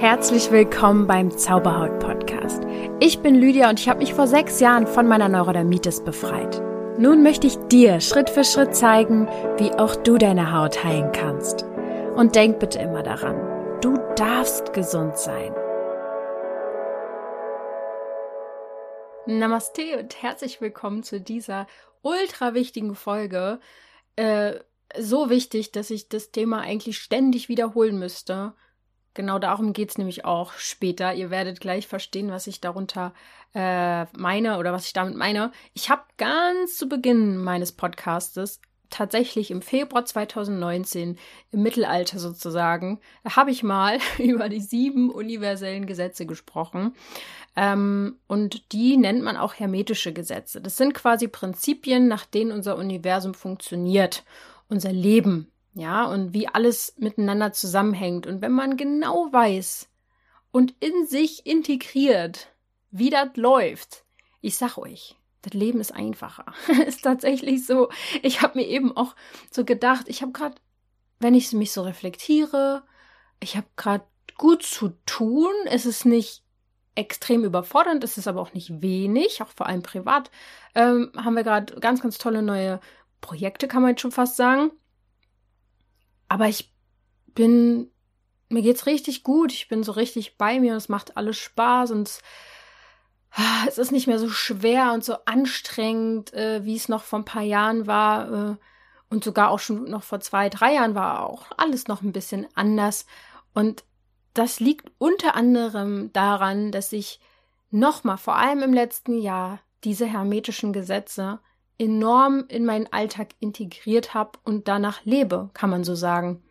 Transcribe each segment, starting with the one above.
Herzlich willkommen beim Zauberhaut Podcast. Ich bin Lydia und ich habe mich vor sechs Jahren von meiner Neurodermitis befreit. Nun möchte ich dir Schritt für Schritt zeigen, wie auch du deine Haut heilen kannst. Und denk bitte immer daran, du darfst gesund sein. Namaste und herzlich willkommen zu dieser ultra wichtigen Folge. Äh, so wichtig, dass ich das Thema eigentlich ständig wiederholen müsste Genau darum geht es nämlich auch später. Ihr werdet gleich verstehen, was ich darunter äh, meine oder was ich damit meine. Ich habe ganz zu Beginn meines Podcastes tatsächlich im Februar 2019, im Mittelalter sozusagen, habe ich mal über die sieben universellen Gesetze gesprochen. Ähm, und die nennt man auch hermetische Gesetze. Das sind quasi Prinzipien, nach denen unser Universum funktioniert, unser Leben ja, und wie alles miteinander zusammenhängt. Und wenn man genau weiß und in sich integriert, wie das läuft, ich sag euch, das Leben ist einfacher. ist tatsächlich so. Ich habe mir eben auch so gedacht, ich habe gerade, wenn ich mich so reflektiere, ich habe gerade gut zu tun. Es ist nicht extrem überfordernd, es ist aber auch nicht wenig, auch vor allem privat. Ähm, haben wir gerade ganz, ganz tolle neue Projekte, kann man jetzt schon fast sagen. Aber ich bin, mir geht's richtig gut. Ich bin so richtig bei mir und es macht alles Spaß und es, ah, es ist nicht mehr so schwer und so anstrengend, äh, wie es noch vor ein paar Jahren war. Äh, und sogar auch schon noch vor zwei, drei Jahren war auch alles noch ein bisschen anders. Und das liegt unter anderem daran, dass ich nochmal, vor allem im letzten Jahr, diese hermetischen Gesetze enorm in meinen Alltag integriert habe und danach lebe, kann man so sagen.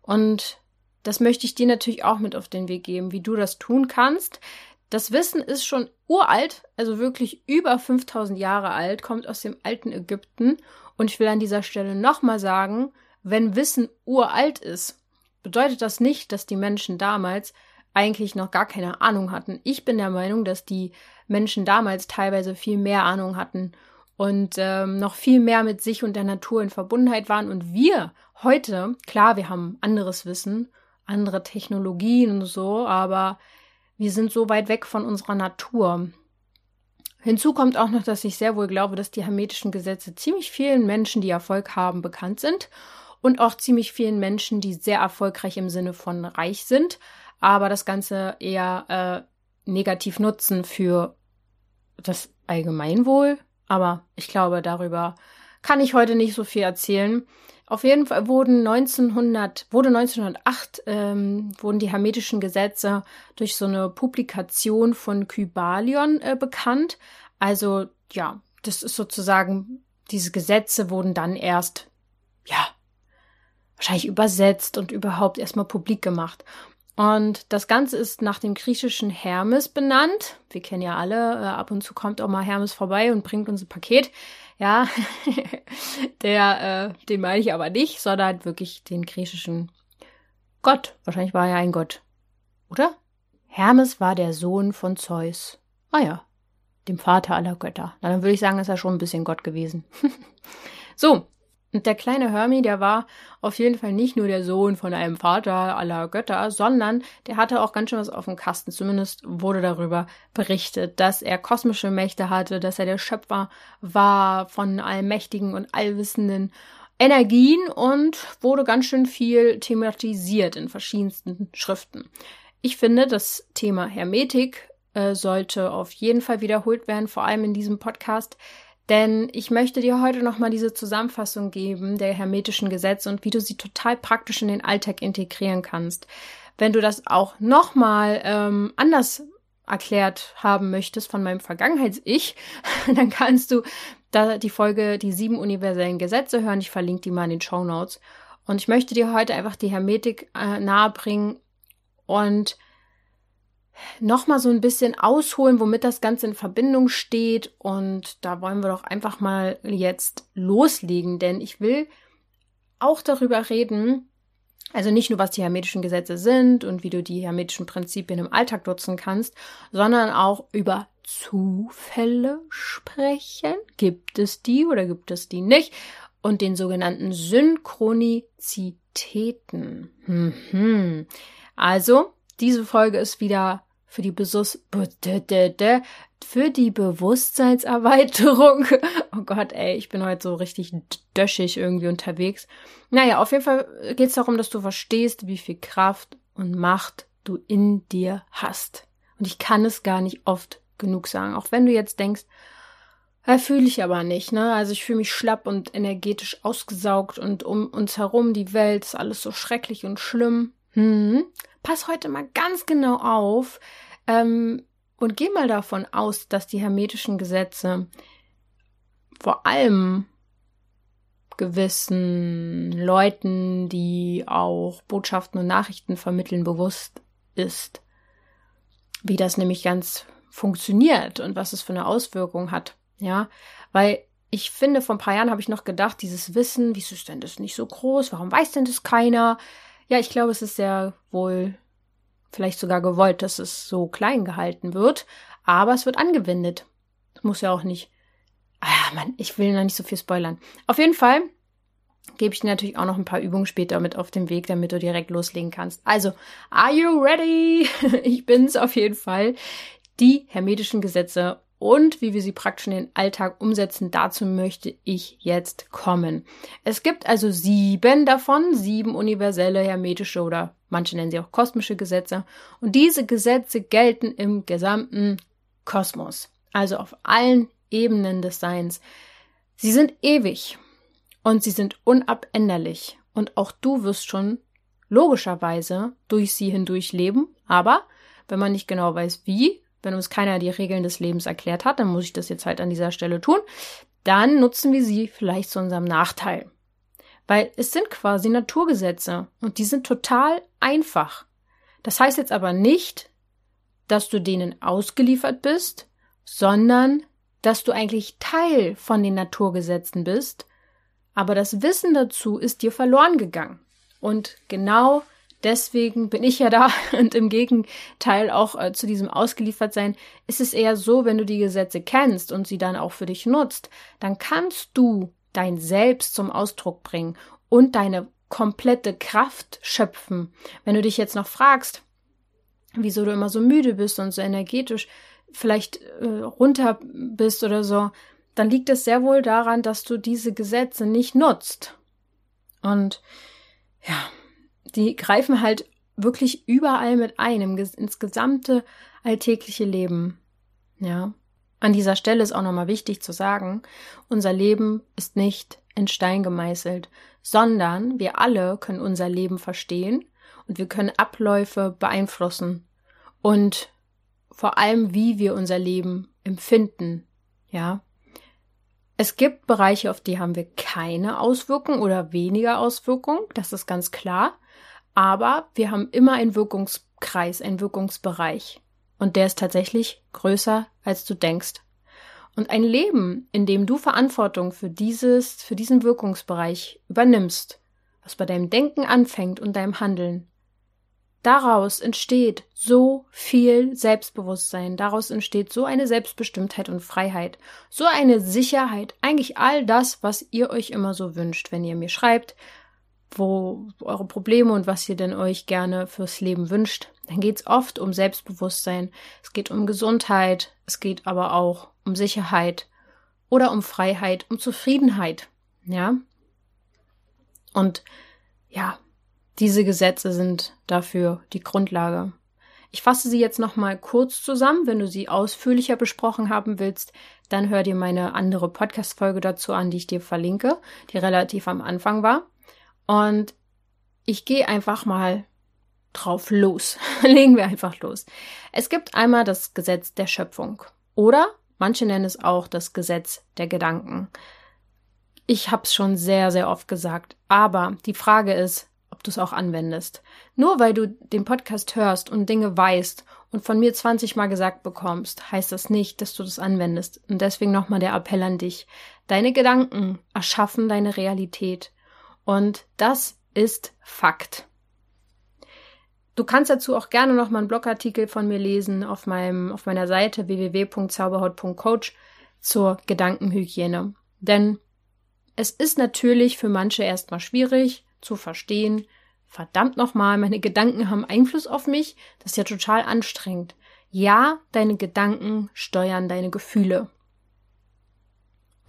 Und das möchte ich dir natürlich auch mit auf den Weg geben, wie du das tun kannst. Das Wissen ist schon uralt, also wirklich über 5000 Jahre alt, kommt aus dem alten Ägypten. Und ich will an dieser Stelle nochmal sagen, wenn Wissen uralt ist, bedeutet das nicht, dass die Menschen damals eigentlich noch gar keine Ahnung hatten. Ich bin der Meinung, dass die Menschen damals teilweise viel mehr Ahnung hatten und ähm, noch viel mehr mit sich und der Natur in Verbundenheit waren. Und wir heute, klar, wir haben anderes Wissen, andere Technologien und so, aber wir sind so weit weg von unserer Natur. Hinzu kommt auch noch, dass ich sehr wohl glaube, dass die hermetischen Gesetze ziemlich vielen Menschen, die Erfolg haben, bekannt sind und auch ziemlich vielen Menschen, die sehr erfolgreich im Sinne von reich sind, aber das Ganze eher äh, negativ nutzen für das Allgemeinwohl, aber ich glaube, darüber kann ich heute nicht so viel erzählen. Auf jeden Fall wurden 1900, wurde 1908 ähm, wurden die hermetischen Gesetze durch so eine Publikation von Kybalion äh, bekannt. Also ja, das ist sozusagen, diese Gesetze wurden dann erst, ja, wahrscheinlich übersetzt und überhaupt erstmal publik gemacht. Und das Ganze ist nach dem griechischen Hermes benannt. Wir kennen ja alle, äh, ab und zu kommt auch mal Hermes vorbei und bringt uns ein Paket. Ja, der, äh, den meine ich aber nicht, sondern wirklich den griechischen Gott. Wahrscheinlich war er ein Gott. Oder? Hermes war der Sohn von Zeus. Ah ja, dem Vater aller Götter. Na, dann würde ich sagen, ist er schon ein bisschen Gott gewesen. so, und der kleine Hermi, der war auf jeden Fall nicht nur der Sohn von einem Vater aller Götter, sondern der hatte auch ganz schön was auf dem Kasten. Zumindest wurde darüber berichtet, dass er kosmische Mächte hatte, dass er der Schöpfer war von allmächtigen und allwissenden Energien und wurde ganz schön viel thematisiert in verschiedensten Schriften. Ich finde, das Thema Hermetik äh, sollte auf jeden Fall wiederholt werden, vor allem in diesem Podcast, denn ich möchte dir heute nochmal diese Zusammenfassung geben der hermetischen Gesetze und wie du sie total praktisch in den Alltag integrieren kannst. Wenn du das auch nochmal ähm, anders erklärt haben möchtest von meinem Vergangenheits-Ich, dann kannst du da die Folge Die sieben universellen Gesetze hören. Ich verlinke die mal in den Show Notes. Und ich möchte dir heute einfach die Hermetik äh, nahebringen und nochmal so ein bisschen ausholen, womit das Ganze in Verbindung steht. Und da wollen wir doch einfach mal jetzt loslegen, denn ich will auch darüber reden, also nicht nur, was die hermetischen Gesetze sind und wie du die hermetischen Prinzipien im Alltag nutzen kannst, sondern auch über Zufälle sprechen. Gibt es die oder gibt es die nicht? Und den sogenannten Synchronizitäten. Mhm. Also, diese Folge ist wieder für die Besus für die Bewusstseinserweiterung. Oh Gott, ey, ich bin heute so richtig döschig irgendwie unterwegs. Naja, auf jeden Fall geht es darum, dass du verstehst, wie viel Kraft und Macht du in dir hast. Und ich kann es gar nicht oft genug sagen. Auch wenn du jetzt denkst, ja, fühle ich aber nicht, ne? Also ich fühle mich schlapp und energetisch ausgesaugt und um uns herum die Welt ist alles so schrecklich und schlimm. Hm. Pass heute mal ganz genau auf ähm, und geh mal davon aus, dass die hermetischen Gesetze vor allem gewissen Leuten, die auch Botschaften und Nachrichten vermitteln, bewusst ist. Wie das nämlich ganz funktioniert und was es für eine Auswirkung hat. Ja, weil ich finde, vor ein paar Jahren habe ich noch gedacht, dieses Wissen, wieso ist denn das nicht so groß? Warum weiß denn das keiner? Ja, ich glaube, es ist sehr wohl vielleicht sogar gewollt, dass es so klein gehalten wird, aber es wird angewendet. Das muss ja auch nicht. Ah, Mann, ich will noch nicht so viel spoilern. Auf jeden Fall gebe ich dir natürlich auch noch ein paar Übungen später mit auf den Weg, damit du direkt loslegen kannst. Also, are you ready? ich bin's auf jeden Fall. Die hermetischen Gesetze und wie wir sie praktisch in den Alltag umsetzen, dazu möchte ich jetzt kommen. Es gibt also sieben davon, sieben universelle hermetische oder manche nennen sie auch kosmische Gesetze. Und diese Gesetze gelten im gesamten Kosmos, also auf allen Ebenen des Seins. Sie sind ewig und sie sind unabänderlich. Und auch du wirst schon logischerweise durch sie hindurch leben, aber wenn man nicht genau weiß, wie, wenn uns keiner die Regeln des Lebens erklärt hat, dann muss ich das jetzt halt an dieser Stelle tun, dann nutzen wir sie vielleicht zu unserem Nachteil. Weil es sind quasi Naturgesetze und die sind total einfach. Das heißt jetzt aber nicht, dass du denen ausgeliefert bist, sondern dass du eigentlich Teil von den Naturgesetzen bist, aber das Wissen dazu ist dir verloren gegangen. Und genau Deswegen bin ich ja da und im Gegenteil auch äh, zu diesem Ausgeliefertsein ist es eher so, wenn du die Gesetze kennst und sie dann auch für dich nutzt, dann kannst du dein Selbst zum Ausdruck bringen und deine komplette Kraft schöpfen. Wenn du dich jetzt noch fragst, wieso du immer so müde bist und so energetisch vielleicht äh, runter bist oder so, dann liegt es sehr wohl daran, dass du diese Gesetze nicht nutzt. Und ja, die greifen halt wirklich überall mit ein, ins gesamte alltägliche Leben. Ja. An dieser Stelle ist auch nochmal wichtig zu sagen, unser Leben ist nicht in Stein gemeißelt, sondern wir alle können unser Leben verstehen und wir können Abläufe beeinflussen und vor allem, wie wir unser Leben empfinden. Ja. Es gibt Bereiche, auf die haben wir keine Auswirkung oder weniger Auswirkung, das ist ganz klar. Aber wir haben immer einen Wirkungskreis, einen Wirkungsbereich. Und der ist tatsächlich größer, als du denkst. Und ein Leben, in dem du Verantwortung für dieses, für diesen Wirkungsbereich übernimmst, was bei deinem Denken anfängt und deinem Handeln, daraus entsteht so viel Selbstbewusstsein, daraus entsteht so eine Selbstbestimmtheit und Freiheit, so eine Sicherheit, eigentlich all das, was ihr euch immer so wünscht, wenn ihr mir schreibt, wo eure Probleme und was ihr denn euch gerne fürs Leben wünscht, dann geht es oft um Selbstbewusstsein, es geht um Gesundheit, es geht aber auch um Sicherheit oder um Freiheit, um Zufriedenheit, ja. Und ja, diese Gesetze sind dafür die Grundlage. Ich fasse sie jetzt nochmal kurz zusammen. Wenn du sie ausführlicher besprochen haben willst, dann hör dir meine andere Podcast-Folge dazu an, die ich dir verlinke, die relativ am Anfang war. Und ich gehe einfach mal drauf los. Legen wir einfach los. Es gibt einmal das Gesetz der Schöpfung oder manche nennen es auch das Gesetz der Gedanken. Ich habe es schon sehr, sehr oft gesagt, aber die Frage ist, ob du es auch anwendest. Nur weil du den Podcast hörst und Dinge weißt und von mir 20 Mal gesagt bekommst, heißt das nicht, dass du das anwendest. Und deswegen nochmal der Appell an dich. Deine Gedanken erschaffen deine Realität. Und das ist Fakt. Du kannst dazu auch gerne noch mal einen Blogartikel von mir lesen auf meinem, auf meiner Seite www.zauberhaut.coach zur Gedankenhygiene. Denn es ist natürlich für manche erstmal schwierig zu verstehen, verdammt nochmal, meine Gedanken haben Einfluss auf mich, das ist ja total anstrengend. Ja, deine Gedanken steuern deine Gefühle.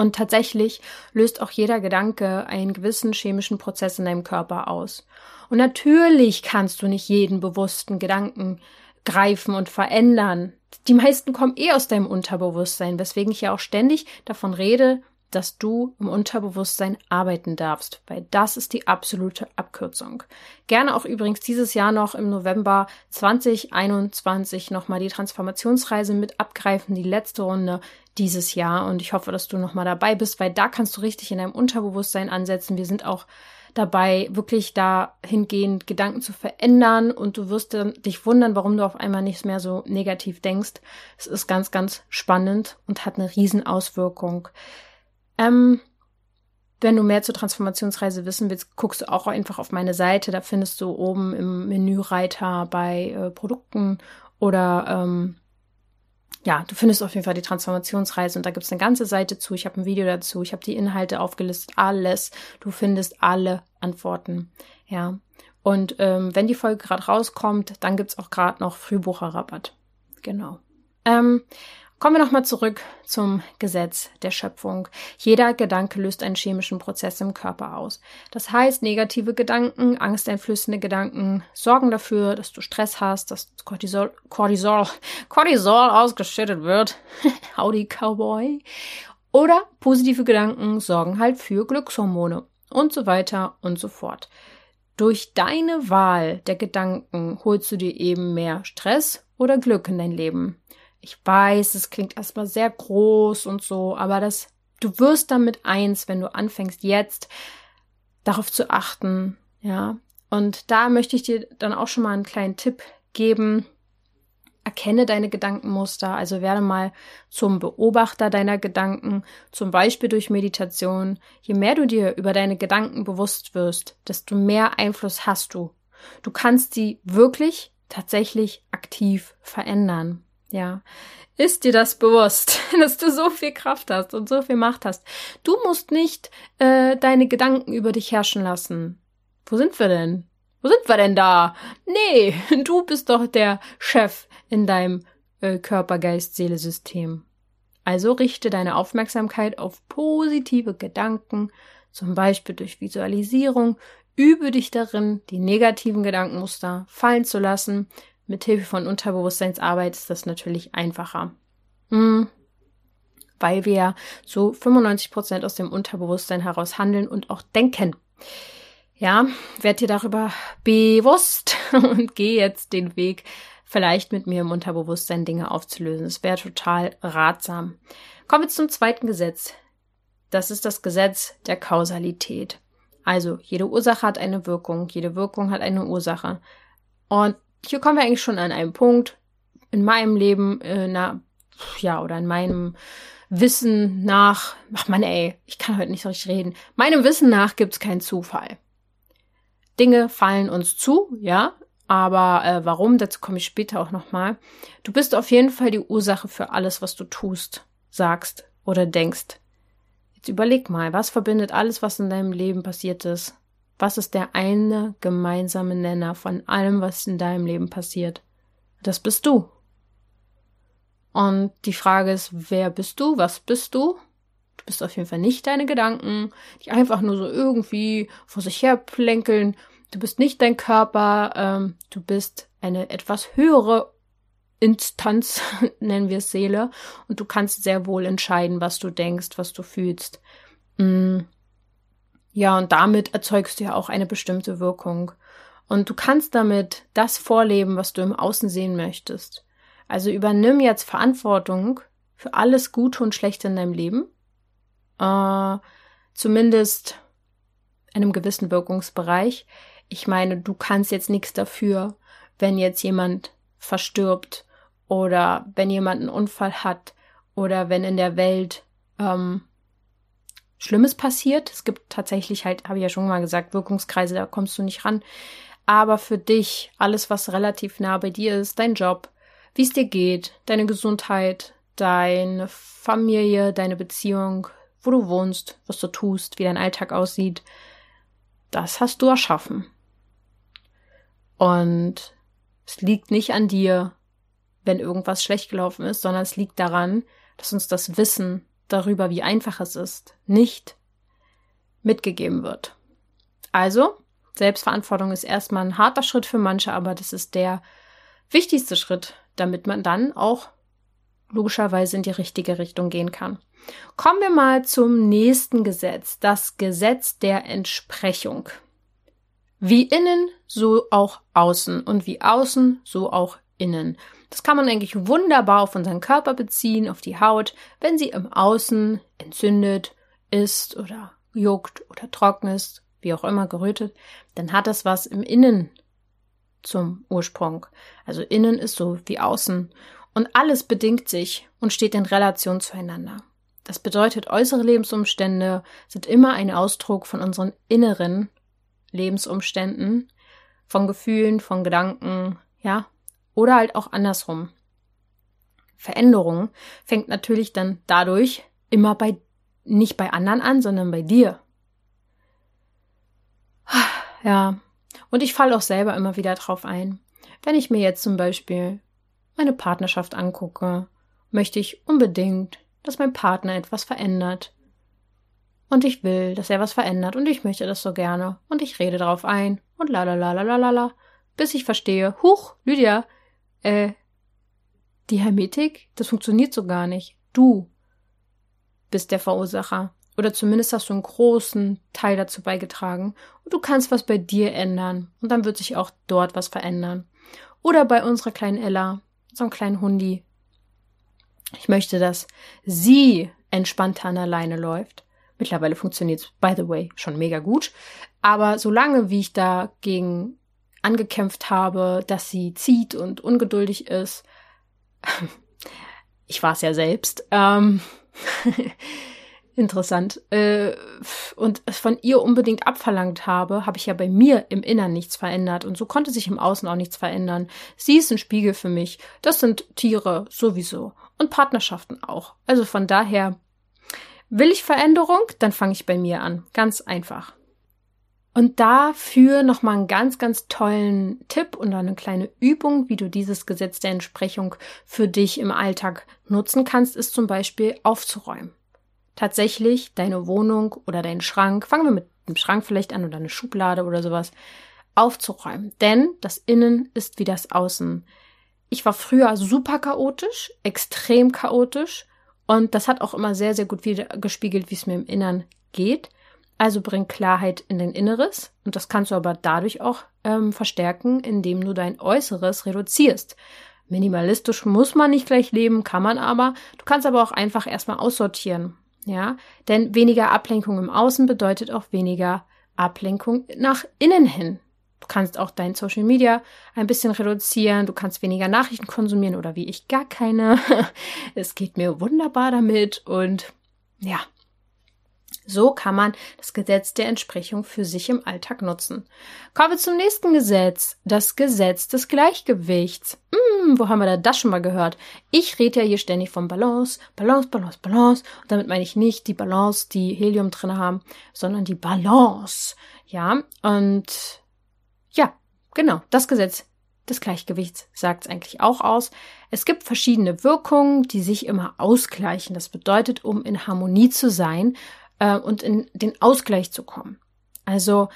Und tatsächlich löst auch jeder Gedanke einen gewissen chemischen Prozess in deinem Körper aus. Und natürlich kannst du nicht jeden bewussten Gedanken greifen und verändern. Die meisten kommen eh aus deinem Unterbewusstsein, weswegen ich ja auch ständig davon rede, dass du im Unterbewusstsein arbeiten darfst, weil das ist die absolute Abkürzung. Gerne auch übrigens dieses Jahr noch im November 2021 nochmal die Transformationsreise mit abgreifen, die letzte Runde dieses Jahr und ich hoffe, dass du nochmal dabei bist, weil da kannst du richtig in deinem Unterbewusstsein ansetzen. Wir sind auch dabei, wirklich dahingehend Gedanken zu verändern und du wirst dich wundern, warum du auf einmal nicht mehr so negativ denkst. Es ist ganz, ganz spannend und hat eine Riesenauswirkung. Ähm, wenn du mehr zur Transformationsreise wissen willst, guckst du auch einfach auf meine Seite. Da findest du oben im Menüreiter bei äh, Produkten oder ähm, ja, du findest auf jeden Fall die Transformationsreise und da gibt es eine ganze Seite zu. Ich habe ein Video dazu, ich habe die Inhalte aufgelistet, alles. Du findest alle Antworten. Ja. Und ähm, wenn die Folge gerade rauskommt, dann gibt es auch gerade noch Frühbucherrabatt. Genau. Ähm, Kommen wir nochmal zurück zum Gesetz der Schöpfung. Jeder Gedanke löst einen chemischen Prozess im Körper aus. Das heißt, negative Gedanken, angsteinflößende Gedanken sorgen dafür, dass du Stress hast, dass Cortisol, Cortisol, Cortisol ausgeschüttet wird. Howdy Cowboy. Oder positive Gedanken sorgen halt für Glückshormone und so weiter und so fort. Durch deine Wahl der Gedanken holst du dir eben mehr Stress oder Glück in dein Leben. Ich weiß, es klingt erstmal sehr groß und so, aber das, du wirst damit eins, wenn du anfängst jetzt darauf zu achten, ja. Und da möchte ich dir dann auch schon mal einen kleinen Tipp geben. Erkenne deine Gedankenmuster, also werde mal zum Beobachter deiner Gedanken, zum Beispiel durch Meditation. Je mehr du dir über deine Gedanken bewusst wirst, desto mehr Einfluss hast du. Du kannst sie wirklich tatsächlich aktiv verändern. Ja. Ist dir das bewusst, dass du so viel Kraft hast und so viel Macht hast? Du musst nicht äh, deine Gedanken über dich herrschen lassen. Wo sind wir denn? Wo sind wir denn da? Nee, du bist doch der Chef in deinem äh, Körper, Geist, Seele, System. Also richte deine Aufmerksamkeit auf positive Gedanken, zum Beispiel durch Visualisierung. Übe dich darin, die negativen Gedankenmuster fallen zu lassen, mit Hilfe von Unterbewusstseinsarbeit ist das natürlich einfacher. Hm. Weil wir so 95 Prozent aus dem Unterbewusstsein heraus handeln und auch denken. Ja, werd dir darüber bewusst und geh jetzt den Weg, vielleicht mit mir im Unterbewusstsein Dinge aufzulösen. Das wäre total ratsam. Kommen wir zum zweiten Gesetz. Das ist das Gesetz der Kausalität. Also, jede Ursache hat eine Wirkung, jede Wirkung hat eine Ursache. Und hier kommen wir eigentlich schon an einen Punkt in meinem Leben, äh, na, ja, oder in meinem Wissen nach, ach man, ey, ich kann heute nicht so richtig reden. Meinem Wissen nach gibt's keinen Zufall. Dinge fallen uns zu, ja, aber äh, warum, dazu komme ich später auch nochmal. Du bist auf jeden Fall die Ursache für alles, was du tust, sagst oder denkst. Jetzt überleg mal, was verbindet alles, was in deinem Leben passiert ist, was ist der eine gemeinsame Nenner von allem, was in deinem Leben passiert? Das bist du. Und die Frage ist, wer bist du? Was bist du? Du bist auf jeden Fall nicht deine Gedanken, die einfach nur so irgendwie vor sich her plänkeln. Du bist nicht dein Körper, ähm, du bist eine etwas höhere Instanz, nennen wir es Seele, und du kannst sehr wohl entscheiden, was du denkst, was du fühlst. Mm. Ja, und damit erzeugst du ja auch eine bestimmte Wirkung. Und du kannst damit das vorleben, was du im Außen sehen möchtest. Also übernimm jetzt Verantwortung für alles Gute und Schlechte in deinem Leben. Äh, zumindest in einem gewissen Wirkungsbereich. Ich meine, du kannst jetzt nichts dafür, wenn jetzt jemand verstirbt oder wenn jemand einen Unfall hat oder wenn in der Welt ähm, Schlimmes passiert. Es gibt tatsächlich halt, habe ich ja schon mal gesagt, Wirkungskreise, da kommst du nicht ran. Aber für dich, alles, was relativ nah bei dir ist, dein Job, wie es dir geht, deine Gesundheit, deine Familie, deine Beziehung, wo du wohnst, was du tust, wie dein Alltag aussieht, das hast du erschaffen. Und es liegt nicht an dir, wenn irgendwas schlecht gelaufen ist, sondern es liegt daran, dass uns das Wissen darüber, wie einfach es ist, nicht mitgegeben wird. Also, Selbstverantwortung ist erstmal ein harter Schritt für manche, aber das ist der wichtigste Schritt, damit man dann auch logischerweise in die richtige Richtung gehen kann. Kommen wir mal zum nächsten Gesetz, das Gesetz der Entsprechung. Wie innen, so auch außen und wie außen, so auch innen. Das kann man eigentlich wunderbar auf unseren Körper beziehen, auf die Haut. Wenn sie im Außen entzündet ist oder juckt oder trocken ist, wie auch immer gerötet, dann hat das was im Innen zum Ursprung. Also innen ist so wie außen. Und alles bedingt sich und steht in Relation zueinander. Das bedeutet, äußere Lebensumstände sind immer ein Ausdruck von unseren inneren Lebensumständen, von Gefühlen, von Gedanken, ja, oder halt auch andersrum. Veränderung fängt natürlich dann dadurch immer bei, nicht bei anderen an, sondern bei dir. Ja, und ich falle auch selber immer wieder drauf ein. Wenn ich mir jetzt zum Beispiel meine Partnerschaft angucke, möchte ich unbedingt, dass mein Partner etwas verändert. Und ich will, dass er was verändert und ich möchte das so gerne und ich rede darauf ein und la la la la la la bis ich verstehe, huch, Lydia, äh, die Hermetik, das funktioniert so gar nicht. Du bist der Verursacher. Oder zumindest hast du einen großen Teil dazu beigetragen. Und du kannst was bei dir ändern. Und dann wird sich auch dort was verändern. Oder bei unserer kleinen Ella einen kleinen Hundi. Ich möchte, dass sie entspannter an alleine läuft. Mittlerweile funktioniert es, by the way, schon mega gut. Aber solange wie ich dagegen angekämpft habe, dass sie zieht und ungeduldig ist, ich war es ja selbst, ähm, interessant, äh, und es von ihr unbedingt abverlangt habe, habe ich ja bei mir im Innern nichts verändert und so konnte sich im Außen auch nichts verändern. Sie ist ein Spiegel für mich. Das sind Tiere sowieso und Partnerschaften auch. Also von daher will ich Veränderung, dann fange ich bei mir an. Ganz einfach. Und dafür nochmal einen ganz, ganz tollen Tipp und eine kleine Übung, wie du dieses Gesetz der Entsprechung für dich im Alltag nutzen kannst, ist zum Beispiel aufzuräumen tatsächlich deine Wohnung oder deinen Schrank, fangen wir mit dem Schrank vielleicht an oder eine Schublade oder sowas, aufzuräumen. Denn das Innen ist wie das Außen. Ich war früher super chaotisch, extrem chaotisch und das hat auch immer sehr, sehr gut wieder gespiegelt, wie es mir im Innern geht. Also bring Klarheit in dein Inneres und das kannst du aber dadurch auch ähm, verstärken, indem du dein Äußeres reduzierst. Minimalistisch muss man nicht gleich leben, kann man aber. Du kannst aber auch einfach erstmal aussortieren. Ja, denn weniger Ablenkung im Außen bedeutet auch weniger Ablenkung nach innen hin. Du kannst auch dein Social Media ein bisschen reduzieren, du kannst weniger Nachrichten konsumieren oder wie ich gar keine. Es geht mir wunderbar damit und ja, so kann man das Gesetz der Entsprechung für sich im Alltag nutzen. Kommen wir zum nächsten Gesetz, das Gesetz des Gleichgewichts. Hm, wo haben wir da das schon mal gehört? Ich rede ja hier ständig von Balance, Balance, Balance, Balance. Und damit meine ich nicht die Balance, die Helium drin haben, sondern die Balance. Ja, und ja, genau, das Gesetz des Gleichgewichts sagt es eigentlich auch aus. Es gibt verschiedene Wirkungen, die sich immer ausgleichen. Das bedeutet, um in Harmonie zu sein, äh, und in den Ausgleich zu kommen. Also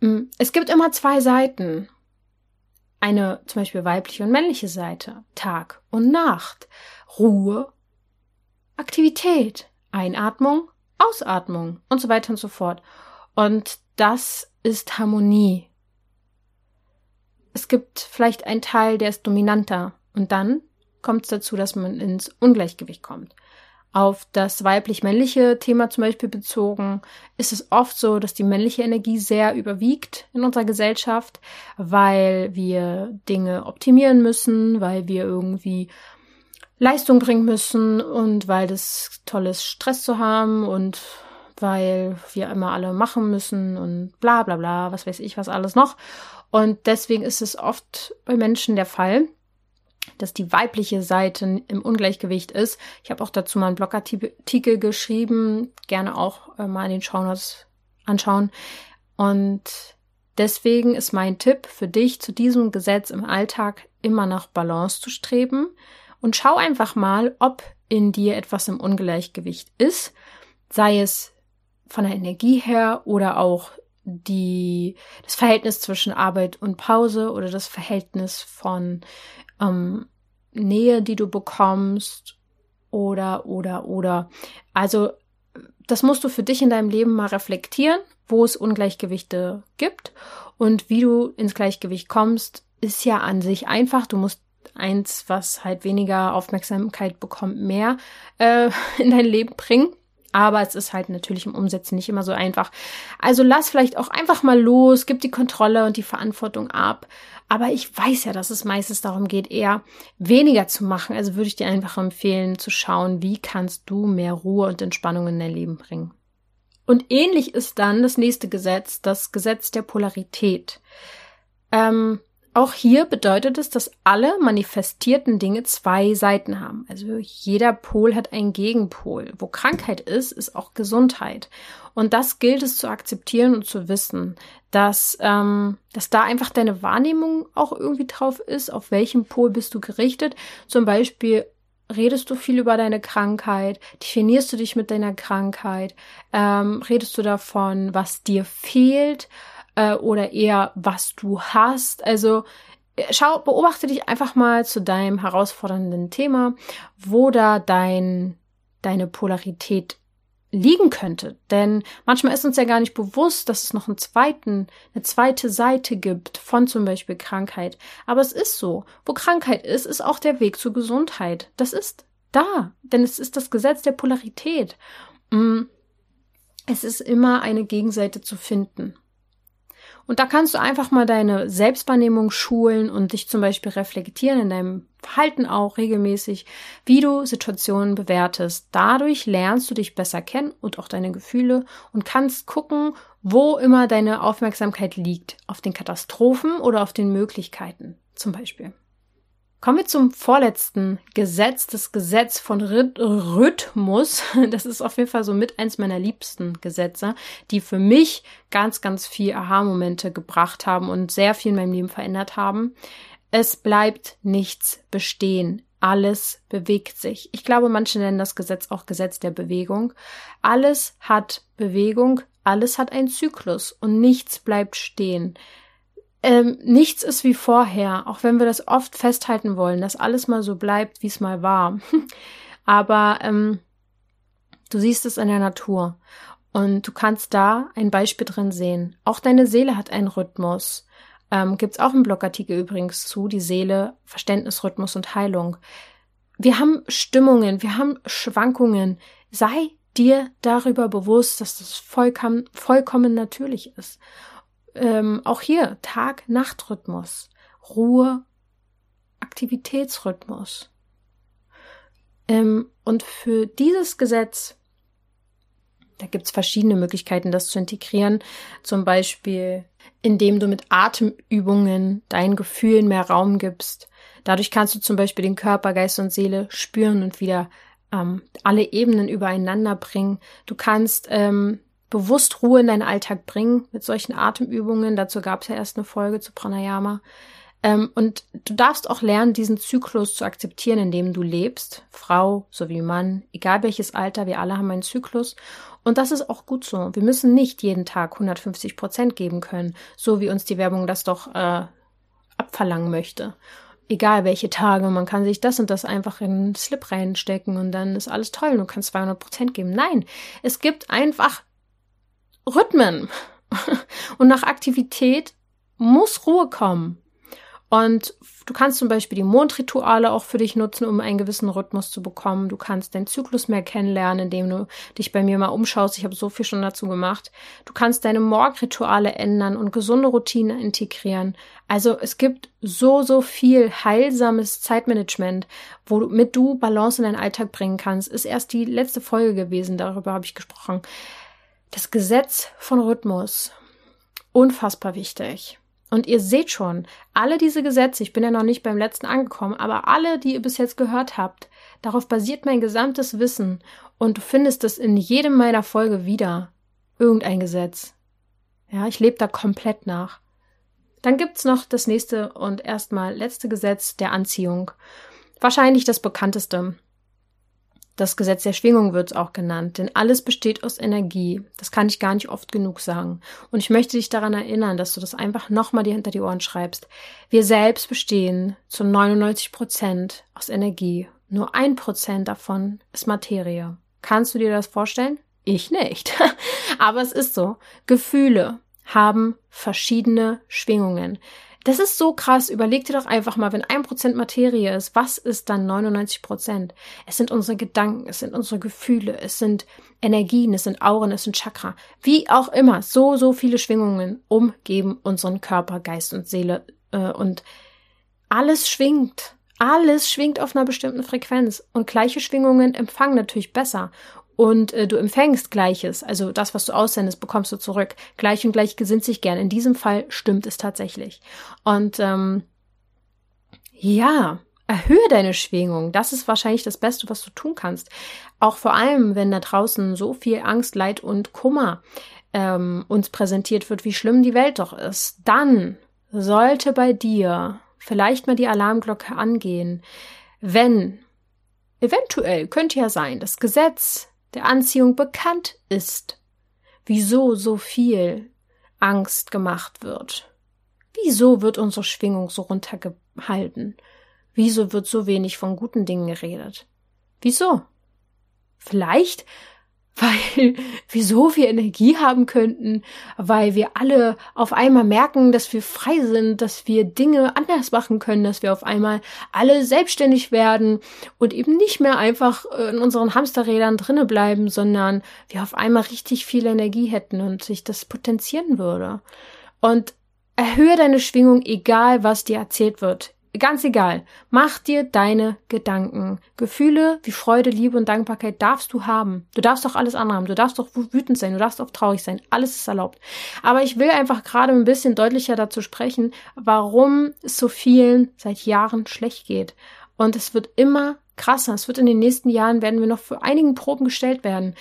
mm, es gibt immer zwei Seiten. Eine zum Beispiel weibliche und männliche Seite, Tag und Nacht, Ruhe, Aktivität, Einatmung, Ausatmung und so weiter und so fort. Und das ist Harmonie. Es gibt vielleicht einen Teil, der ist dominanter und dann kommt es dazu, dass man ins Ungleichgewicht kommt auf das weiblich-männliche Thema zum Beispiel bezogen, ist es oft so, dass die männliche Energie sehr überwiegt in unserer Gesellschaft, weil wir Dinge optimieren müssen, weil wir irgendwie Leistung bringen müssen und weil das toll ist, Stress zu haben und weil wir immer alle machen müssen und bla bla bla, was weiß ich, was alles noch. Und deswegen ist es oft bei Menschen der Fall, dass die weibliche Seite im Ungleichgewicht ist. Ich habe auch dazu mal einen Blogartikel geschrieben, gerne auch äh, mal in den Shownotes anschauen. Und Deswegen ist mein Tipp für dich, zu diesem Gesetz im Alltag immer nach Balance zu streben und schau einfach mal, ob in dir etwas im Ungleichgewicht ist, sei es von der Energie her oder auch die, das Verhältnis zwischen Arbeit und Pause oder das Verhältnis von ähm, Nähe, die du bekommst oder, oder, oder. Also, das musst du für dich in deinem Leben mal reflektieren, wo es Ungleichgewichte gibt und wie du ins Gleichgewicht kommst, ist ja an sich einfach. Du musst eins, was halt weniger Aufmerksamkeit bekommt, mehr äh, in dein Leben bringen. Aber es ist halt natürlich im Umsetzen nicht immer so einfach. Also lass vielleicht auch einfach mal los, gib die Kontrolle und die Verantwortung ab. Aber ich weiß ja, dass es meistens darum geht, eher weniger zu machen. Also würde ich dir einfach empfehlen, zu schauen, wie kannst du mehr Ruhe und Entspannung in dein Leben bringen. Und ähnlich ist dann das nächste Gesetz, das Gesetz der Polarität. Ähm, auch hier bedeutet es, dass alle manifestierten Dinge zwei Seiten haben. Also jeder Pol hat einen Gegenpol. Wo Krankheit ist, ist auch Gesundheit. Und das gilt es zu akzeptieren und zu wissen, dass, ähm, dass da einfach deine Wahrnehmung auch irgendwie drauf ist, auf welchem Pol bist du gerichtet. Zum Beispiel redest du viel über deine Krankheit, definierst du dich mit deiner Krankheit, ähm, redest du davon, was dir fehlt äh, oder eher was du hast. Also äh, schau, beobachte dich einfach mal zu deinem herausfordernden Thema, wo da dein, deine Polarität liegen könnte. Denn manchmal ist uns ja gar nicht bewusst, dass es noch einen zweiten, eine zweite Seite gibt von zum Beispiel Krankheit. Aber es ist so. Wo Krankheit ist, ist auch der Weg zur Gesundheit. Das ist da. Denn es ist das Gesetz der Polarität. Mm. Es ist immer eine Gegenseite zu finden. Und da kannst du einfach mal deine Selbstwahrnehmung schulen und dich zum Beispiel reflektieren in deinem Verhalten auch regelmäßig, wie du Situationen bewertest. Dadurch lernst du dich besser kennen und auch deine Gefühle und kannst gucken, wo immer deine Aufmerksamkeit liegt. Auf den Katastrophen oder auf den Möglichkeiten zum Beispiel. Kommen wir zum vorletzten Gesetz, das Gesetz von Rhythmus. Das ist auf jeden Fall so mit eins meiner liebsten Gesetze, die für mich ganz, ganz viel Aha-Momente gebracht haben und sehr viel in meinem Leben verändert haben. Es bleibt nichts bestehen. Alles bewegt sich. Ich glaube, manche nennen das Gesetz auch Gesetz der Bewegung. Alles hat Bewegung, alles hat einen Zyklus und nichts bleibt stehen ähm, nichts ist wie vorher, auch wenn wir das oft festhalten wollen, dass alles mal so bleibt, wie es mal war. Aber ähm, du siehst es in der Natur und du kannst da ein Beispiel drin sehen. Auch deine Seele hat einen Rhythmus. Ähm, Gibt es auch einen Blogartikel übrigens zu, die Seele, Verständnisrhythmus und Heilung. Wir haben Stimmungen, wir haben Schwankungen. Sei dir darüber bewusst, dass das vollkommen, vollkommen natürlich ist ähm, auch hier Tag-Nacht-Rhythmus, Ruhe, Aktivitätsrhythmus. Ähm, und für dieses Gesetz, da gibt's verschiedene Möglichkeiten, das zu integrieren. Zum Beispiel, indem du mit Atemübungen deinen Gefühlen mehr Raum gibst. Dadurch kannst du zum Beispiel den Körper, Geist und Seele spüren und wieder ähm, alle Ebenen übereinander bringen. Du kannst ähm, bewusst Ruhe in deinen Alltag bringen mit solchen Atemübungen. Dazu gab es ja erst eine Folge zu Pranayama. Ähm, und du darfst auch lernen, diesen Zyklus zu akzeptieren, in dem du lebst. Frau sowie Mann, egal welches Alter, wir alle haben einen Zyklus. Und das ist auch gut so. Wir müssen nicht jeden Tag 150 Prozent geben können, so wie uns die Werbung das doch äh, abverlangen möchte. Egal welche Tage, man kann sich das und das einfach in einen Slip reinstecken und dann ist alles toll, du kannst 200 Prozent geben. Nein, es gibt einfach Rhythmen. Und nach Aktivität muss Ruhe kommen. Und du kannst zum Beispiel die Mondrituale auch für dich nutzen, um einen gewissen Rhythmus zu bekommen. Du kannst deinen Zyklus mehr kennenlernen, indem du dich bei mir mal umschaust. Ich habe so viel schon dazu gemacht. Du kannst deine Morgrituale ändern und gesunde Routinen integrieren. Also es gibt so, so viel heilsames Zeitmanagement, womit du Balance in deinen Alltag bringen kannst. Ist erst die letzte Folge gewesen, darüber habe ich gesprochen. Das Gesetz von Rhythmus. Unfassbar wichtig. Und ihr seht schon, alle diese Gesetze, ich bin ja noch nicht beim letzten angekommen, aber alle, die ihr bis jetzt gehört habt, darauf basiert mein gesamtes Wissen und du findest es in jedem meiner Folge wieder. Irgendein Gesetz. Ja, ich lebe da komplett nach. Dann gibt's noch das nächste und erstmal letzte Gesetz der Anziehung. Wahrscheinlich das bekannteste. Das Gesetz der Schwingung wird es auch genannt, denn alles besteht aus Energie. Das kann ich gar nicht oft genug sagen. Und ich möchte dich daran erinnern, dass du das einfach nochmal dir hinter die Ohren schreibst. Wir selbst bestehen zu 99 Prozent aus Energie. Nur ein Prozent davon ist Materie. Kannst du dir das vorstellen? Ich nicht. Aber es ist so. Gefühle haben verschiedene Schwingungen. Das ist so krass. Überleg dir doch einfach mal, wenn ein Prozent Materie ist, was ist dann 99 Prozent? Es sind unsere Gedanken, es sind unsere Gefühle, es sind Energien, es sind Auren, es sind Chakra. Wie auch immer, so, so viele Schwingungen umgeben unseren Körper, Geist und Seele. Äh, und alles schwingt. Alles schwingt auf einer bestimmten Frequenz. Und gleiche Schwingungen empfangen natürlich besser und äh, du empfängst Gleiches, also das, was du aussendest, bekommst du zurück. Gleich und gleich gesinnt sich gern. In diesem Fall stimmt es tatsächlich. Und ähm, ja, erhöhe deine Schwingung. Das ist wahrscheinlich das Beste, was du tun kannst. Auch vor allem, wenn da draußen so viel Angst, Leid und Kummer ähm, uns präsentiert wird, wie schlimm die Welt doch ist, dann sollte bei dir vielleicht mal die Alarmglocke angehen, wenn eventuell könnte ja sein, das Gesetz der Anziehung bekannt ist, wieso so viel Angst gemacht wird. Wieso wird unsere Schwingung so runtergehalten? Wieso wird so wenig von guten Dingen geredet? Wieso? Vielleicht, weil wir so viel Energie haben könnten, weil wir alle auf einmal merken, dass wir frei sind, dass wir Dinge anders machen können, dass wir auf einmal alle selbstständig werden und eben nicht mehr einfach äh, in unseren Hamsterrädern drinne bleiben, sondern wir auf einmal richtig viel Energie hätten und sich das potenzieren würde. Und erhöhe deine Schwingung, egal was dir erzählt wird. Ganz egal. Mach dir deine Gedanken. Gefühle wie Freude, Liebe und Dankbarkeit darfst du haben. Du darfst doch alles andere haben. Du darfst doch wütend sein. Du darfst auch traurig sein. Alles ist erlaubt. Aber ich will einfach gerade ein bisschen deutlicher dazu sprechen, warum es so vielen seit Jahren schlecht geht. Und es wird immer krasser. Es wird in den nächsten Jahren werden wir noch für einigen Proben gestellt werden,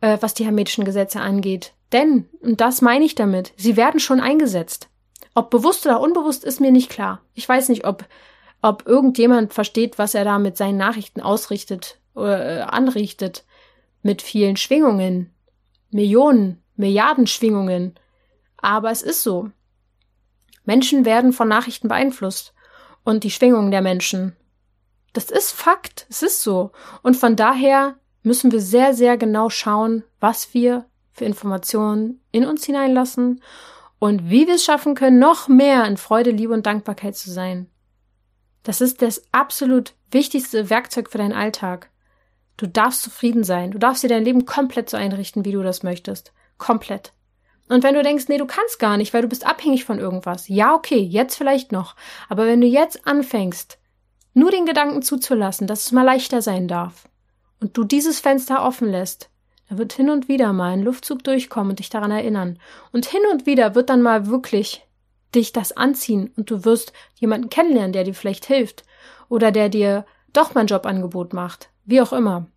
äh, was die hermetischen Gesetze angeht. Denn, und das meine ich damit, sie werden schon eingesetzt. Ob bewusst oder unbewusst ist mir nicht klar. Ich weiß nicht, ob, ob irgendjemand versteht, was er da mit seinen Nachrichten ausrichtet äh, anrichtet. Mit vielen Schwingungen. Millionen, Milliarden Schwingungen. Aber es ist so. Menschen werden von Nachrichten beeinflusst. Und die Schwingungen der Menschen. Das ist Fakt. Es ist so. Und von daher müssen wir sehr, sehr genau schauen, was wir für Informationen in uns hineinlassen und wie wir es schaffen können, noch mehr in Freude, Liebe und Dankbarkeit zu sein. Das ist das absolut wichtigste Werkzeug für deinen Alltag. Du darfst zufrieden sein. Du darfst dir dein Leben komplett so einrichten, wie du das möchtest. Komplett. Und wenn du denkst, nee, du kannst gar nicht, weil du bist abhängig von irgendwas. Ja, okay, jetzt vielleicht noch. Aber wenn du jetzt anfängst, nur den Gedanken zuzulassen, dass es mal leichter sein darf, und du dieses Fenster offen lässt, da wird hin und wieder mal ein Luftzug durchkommen und dich daran erinnern. Und hin und wieder wird dann mal wirklich dich das anziehen und du wirst jemanden kennenlernen, der dir vielleicht hilft oder der dir doch mal ein Jobangebot macht. Wie auch immer.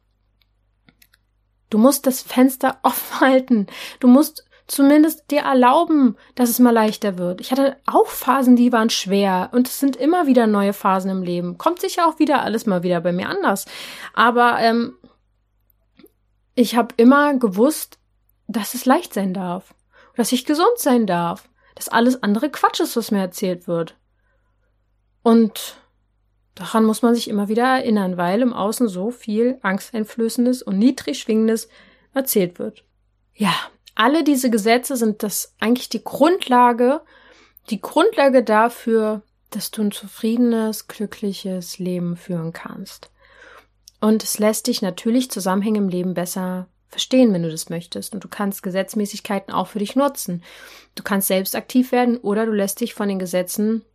Du musst das Fenster offen halten. Du musst zumindest dir erlauben, dass es mal leichter wird. Ich hatte auch Phasen, die waren schwer und es sind immer wieder neue Phasen im Leben. Kommt sicher auch wieder alles mal wieder bei mir anders. Aber ähm, ich habe immer gewusst, dass es leicht sein darf, dass ich gesund sein darf, dass alles andere Quatsch ist, was mir erzählt wird. Und daran muss man sich immer wieder erinnern, weil im Außen so viel Angsteinflößendes und niedrig schwingendes erzählt wird. Ja, alle diese Gesetze sind das eigentlich die Grundlage, die Grundlage dafür, dass du ein zufriedenes, glückliches Leben führen kannst. Und es lässt dich natürlich Zusammenhänge im Leben besser verstehen, wenn du das möchtest. Und du kannst Gesetzmäßigkeiten auch für dich nutzen. Du kannst selbst aktiv werden oder du lässt dich von den Gesetzen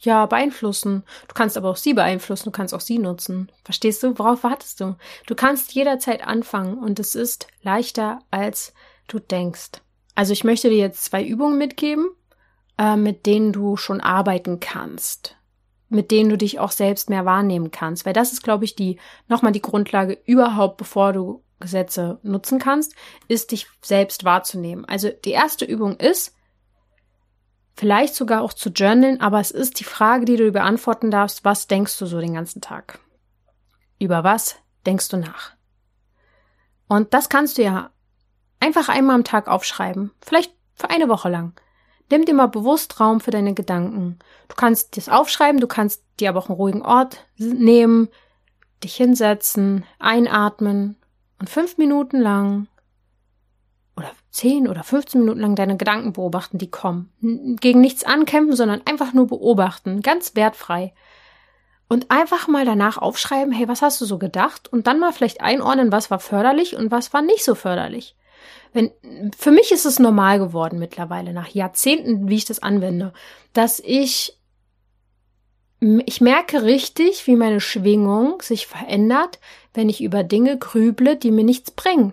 ja beeinflussen. Du kannst aber auch sie beeinflussen, du kannst auch sie nutzen. Verstehst du? Worauf wartest du? Du kannst jederzeit anfangen und es ist leichter, als du denkst. Also ich möchte dir jetzt zwei Übungen mitgeben, äh, mit denen du schon arbeiten kannst mit denen du dich auch selbst mehr wahrnehmen kannst. Weil das ist, glaube ich, die, nochmal die Grundlage überhaupt, bevor du Gesetze nutzen kannst, ist dich selbst wahrzunehmen. Also die erste Übung ist, vielleicht sogar auch zu journalen, aber es ist die Frage, die du beantworten darfst, was denkst du so den ganzen Tag? Über was denkst du nach? Und das kannst du ja einfach einmal am Tag aufschreiben, vielleicht für eine Woche lang. Nimm dir mal bewusst Raum für deine Gedanken. Du kannst das aufschreiben, du kannst dir aber auch einen ruhigen Ort nehmen, dich hinsetzen, einatmen und fünf Minuten lang oder zehn oder 15 Minuten lang deine Gedanken beobachten, die kommen. Gegen nichts ankämpfen, sondern einfach nur beobachten, ganz wertfrei. Und einfach mal danach aufschreiben, hey, was hast du so gedacht? Und dann mal vielleicht einordnen, was war förderlich und was war nicht so förderlich. Wenn, für mich ist es normal geworden mittlerweile, nach Jahrzehnten, wie ich das anwende, dass ich, ich merke richtig, wie meine Schwingung sich verändert, wenn ich über Dinge grüble, die mir nichts bringen.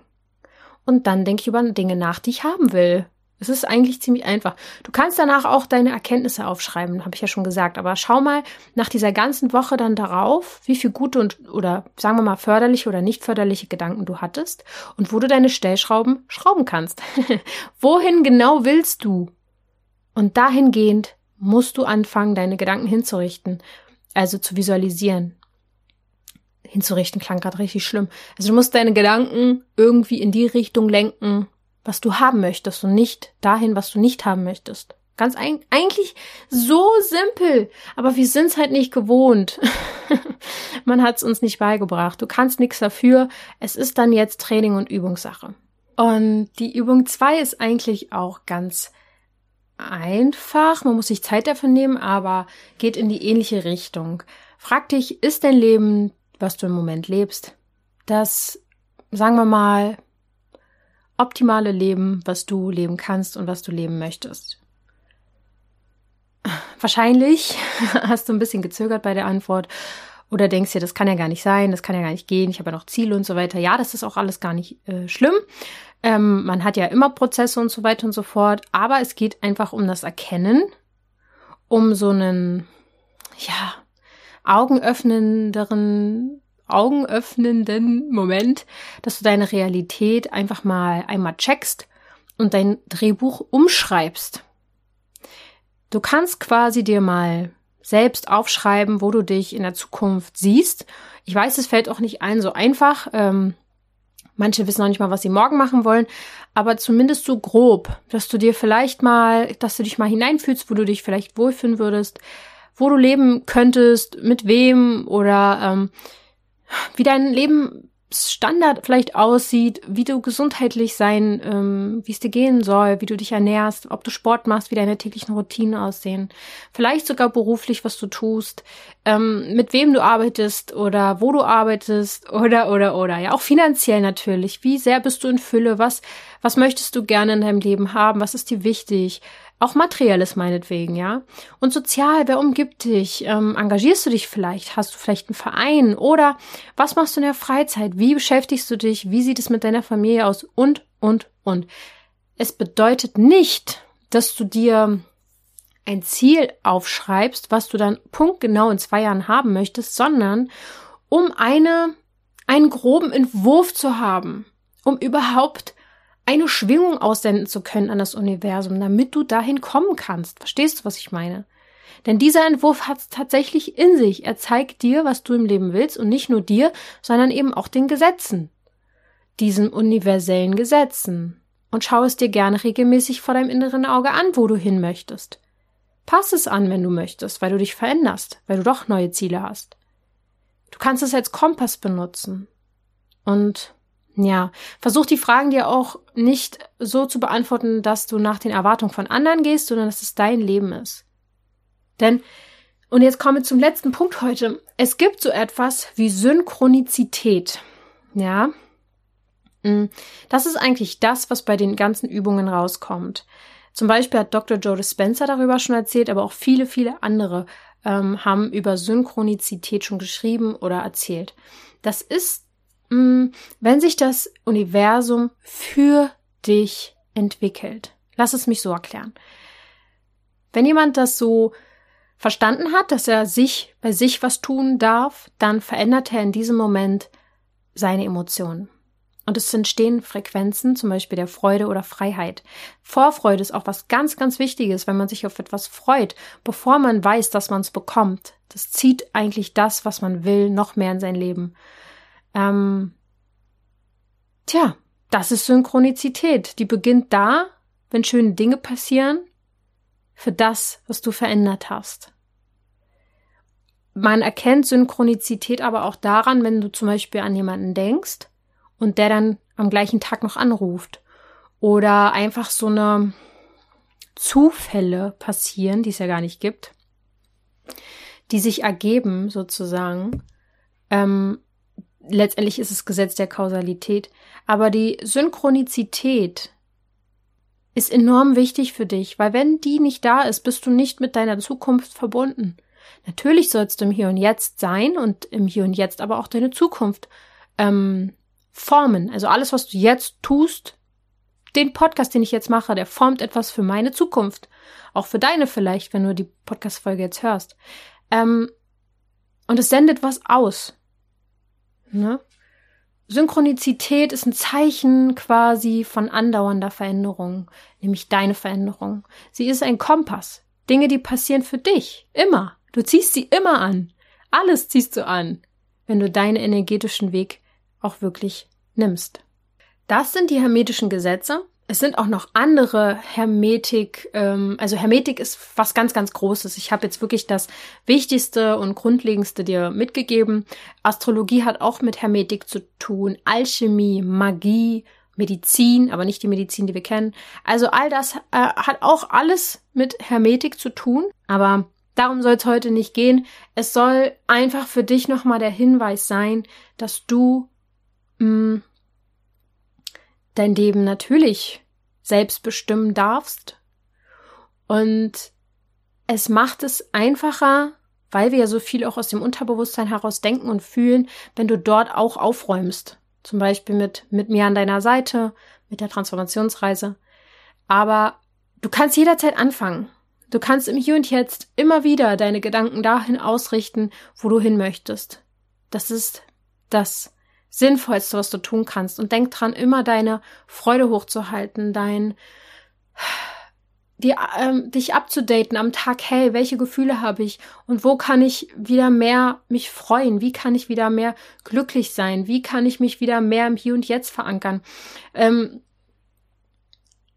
Und dann denke ich über Dinge nach, die ich haben will. Es ist eigentlich ziemlich einfach. Du kannst danach auch deine Erkenntnisse aufschreiben, habe ich ja schon gesagt. Aber schau mal nach dieser ganzen Woche dann darauf, wie viel gute und oder sagen wir mal förderliche oder nicht förderliche Gedanken du hattest und wo du deine Stellschrauben schrauben kannst. Wohin genau willst du? Und dahingehend musst du anfangen, deine Gedanken hinzurichten, also zu visualisieren hinzurichten klang gerade richtig schlimm. Also du musst deine Gedanken irgendwie in die Richtung lenken, was du haben möchtest und nicht dahin, was du nicht haben möchtest. Ganz ein, eigentlich so simpel, aber wir sind es halt nicht gewohnt. Man hat es uns nicht beigebracht. Du kannst nichts dafür. Es ist dann jetzt Training und Übungssache. Und die Übung zwei ist eigentlich auch ganz einfach. Man muss sich Zeit dafür nehmen, aber geht in die ähnliche Richtung. Frag dich, ist dein Leben was du im Moment lebst, das, sagen wir mal, optimale Leben, was du leben kannst und was du leben möchtest. Wahrscheinlich hast du ein bisschen gezögert bei der Antwort oder denkst dir, das kann ja gar nicht sein, das kann ja gar nicht gehen, ich habe ja noch Ziele und so weiter. Ja, das ist auch alles gar nicht äh, schlimm. Ähm, man hat ja immer Prozesse und so weiter und so fort, aber es geht einfach um das Erkennen, um so einen, ja, augenöffnenderen, augenöffnenden Moment, dass du deine Realität einfach mal einmal checkst und dein Drehbuch umschreibst. Du kannst quasi dir mal selbst aufschreiben, wo du dich in der Zukunft siehst. Ich weiß, es fällt auch nicht allen so einfach. Ähm, manche wissen noch nicht mal, was sie morgen machen wollen, aber zumindest so grob, dass du dir vielleicht mal, dass du dich mal hineinfühlst, wo du dich vielleicht wohlfühlen würdest, wo du leben könntest, mit wem oder ähm, wie dein Lebensstandard vielleicht aussieht, wie du gesundheitlich sein, ähm, wie es dir gehen soll, wie du dich ernährst, ob du Sport machst, wie deine täglichen Routinen aussehen, vielleicht sogar beruflich, was du tust, ähm, mit wem du arbeitest oder wo du arbeitest oder oder oder ja auch finanziell natürlich. Wie sehr bist du in Fülle? Was was möchtest du gerne in deinem Leben haben? Was ist dir wichtig? Auch materielles meinetwegen, ja. Und sozial, wer umgibt dich? Ähm, engagierst du dich vielleicht? Hast du vielleicht einen Verein? Oder was machst du in der Freizeit? Wie beschäftigst du dich? Wie sieht es mit deiner Familie aus? Und, und, und. Es bedeutet nicht, dass du dir ein Ziel aufschreibst, was du dann punktgenau in zwei Jahren haben möchtest, sondern um eine, einen groben Entwurf zu haben, um überhaupt eine Schwingung aussenden zu können an das Universum, damit du dahin kommen kannst. Verstehst du, was ich meine? Denn dieser Entwurf hat es tatsächlich in sich. Er zeigt dir, was du im Leben willst und nicht nur dir, sondern eben auch den Gesetzen. Diesen universellen Gesetzen. Und schau es dir gerne regelmäßig vor deinem inneren Auge an, wo du hin möchtest. Pass es an, wenn du möchtest, weil du dich veränderst, weil du doch neue Ziele hast. Du kannst es als Kompass benutzen. Und ja, versuch die Fragen dir auch nicht so zu beantworten, dass du nach den Erwartungen von anderen gehst, sondern dass es dein Leben ist. Denn, und jetzt kommen wir zum letzten Punkt heute. Es gibt so etwas wie Synchronizität. Ja. Mm, das ist eigentlich das, was bei den ganzen Übungen rauskommt. Zum Beispiel hat Dr. Joe Dispenza darüber schon erzählt, aber auch viele, viele andere ähm, haben über Synchronizität schon geschrieben oder erzählt. Das ist wenn sich das Universum für dich entwickelt. Lass es mich so erklären. Wenn jemand das so verstanden hat, dass er sich bei sich was tun darf, dann verändert er in diesem Moment seine Emotionen. Und es entstehen Frequenzen, zum Beispiel der Freude oder Freiheit. Vorfreude ist auch was ganz, ganz Wichtiges, wenn man sich auf etwas freut, bevor man weiß, dass man es bekommt. Das zieht eigentlich das, was man will, noch mehr in sein Leben. Ähm, tja, das ist Synchronizität. Die beginnt da, wenn schöne Dinge passieren, für das, was du verändert hast. Man erkennt Synchronizität aber auch daran, wenn du zum Beispiel an jemanden denkst und der dann am gleichen Tag noch anruft. Oder einfach so eine Zufälle passieren, die es ja gar nicht gibt, die sich ergeben sozusagen. Ähm, letztendlich ist es Gesetz der Kausalität. Aber die Synchronizität ist enorm wichtig für dich, weil wenn die nicht da ist, bist du nicht mit deiner Zukunft verbunden. Natürlich sollst du im Hier und Jetzt sein und im Hier und Jetzt aber auch deine Zukunft ähm, formen. Also alles, was du jetzt tust, den Podcast, den ich jetzt mache, der formt etwas für meine Zukunft. Auch für deine vielleicht, wenn du die Podcast-Folge jetzt hörst. Ähm, und es sendet was aus. Ne? Synchronizität ist ein Zeichen quasi von andauernder Veränderung, nämlich deine Veränderung. Sie ist ein Kompass. Dinge, die passieren für dich. Immer. Du ziehst sie immer an. Alles ziehst du an, wenn du deinen energetischen Weg auch wirklich nimmst. Das sind die hermetischen Gesetze. Es sind auch noch andere Hermetik, ähm, also Hermetik ist was ganz, ganz Großes. Ich habe jetzt wirklich das Wichtigste und Grundlegendste dir mitgegeben. Astrologie hat auch mit Hermetik zu tun, Alchemie, Magie, Medizin, aber nicht die Medizin, die wir kennen. Also all das äh, hat auch alles mit Hermetik zu tun, aber darum soll es heute nicht gehen. Es soll einfach für dich nochmal der Hinweis sein, dass du mh, mm, dein Leben natürlich selbst bestimmen darfst. Und es macht es einfacher, weil wir ja so viel auch aus dem Unterbewusstsein heraus denken und fühlen, wenn du dort auch aufräumst. Zum Beispiel mit, mit mir an deiner Seite, mit der Transformationsreise. Aber du kannst jederzeit anfangen. Du kannst im Hier und Jetzt immer wieder deine Gedanken dahin ausrichten, wo du hin möchtest. Das ist das Sinnvollste, was du tun kannst. Und denk dran, immer deine Freude hochzuhalten, dein die, ähm, dich abzudaten am Tag, hey, welche Gefühle habe ich und wo kann ich wieder mehr mich freuen? Wie kann ich wieder mehr glücklich sein? Wie kann ich mich wieder mehr im Hier und Jetzt verankern? Ähm,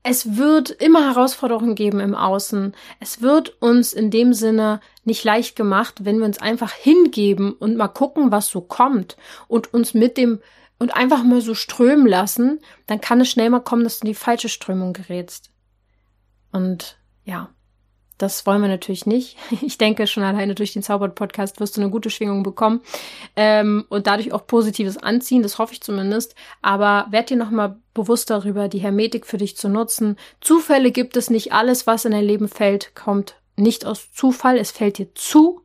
es wird immer Herausforderungen geben im Außen. Es wird uns in dem Sinne nicht leicht gemacht, wenn wir uns einfach hingeben und mal gucken, was so kommt und uns mit dem und einfach mal so strömen lassen, dann kann es schnell mal kommen, dass du in die falsche Strömung gerätst. Und ja, das wollen wir natürlich nicht. Ich denke, schon alleine durch den Zaubert-Podcast wirst du eine gute Schwingung bekommen ähm, und dadurch auch Positives anziehen. Das hoffe ich zumindest. Aber werd dir nochmal bewusst darüber, die Hermetik für dich zu nutzen. Zufälle gibt es nicht. Alles, was in dein Leben fällt, kommt nicht aus Zufall. Es fällt dir zu,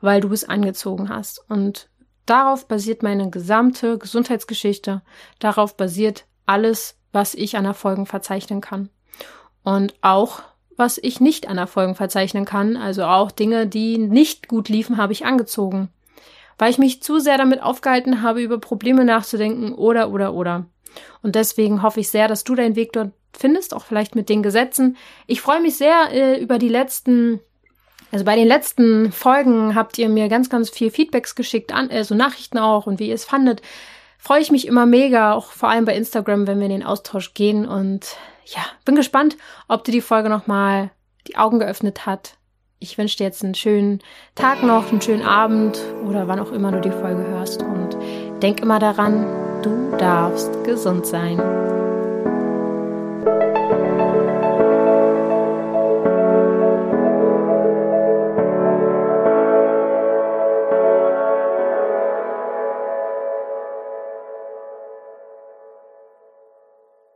weil du es angezogen hast. Und darauf basiert meine gesamte Gesundheitsgeschichte. Darauf basiert alles, was ich an Erfolgen verzeichnen kann. Und auch was ich nicht an Erfolgen verzeichnen kann, also auch Dinge, die nicht gut liefen, habe ich angezogen. Weil ich mich zu sehr damit aufgehalten habe, über Probleme nachzudenken oder oder oder. Und deswegen hoffe ich sehr, dass du deinen Weg dort findest, auch vielleicht mit den Gesetzen. Ich freue mich sehr äh, über die letzten, also bei den letzten Folgen habt ihr mir ganz, ganz viel Feedbacks geschickt, an, also Nachrichten auch und wie ihr es fandet. Freue ich mich immer mega, auch vor allem bei Instagram, wenn wir in den Austausch gehen und ja, bin gespannt, ob dir die Folge nochmal die Augen geöffnet hat. Ich wünsche dir jetzt einen schönen Tag noch, einen schönen Abend oder wann auch immer du die Folge hörst. Und denk immer daran, du darfst gesund sein.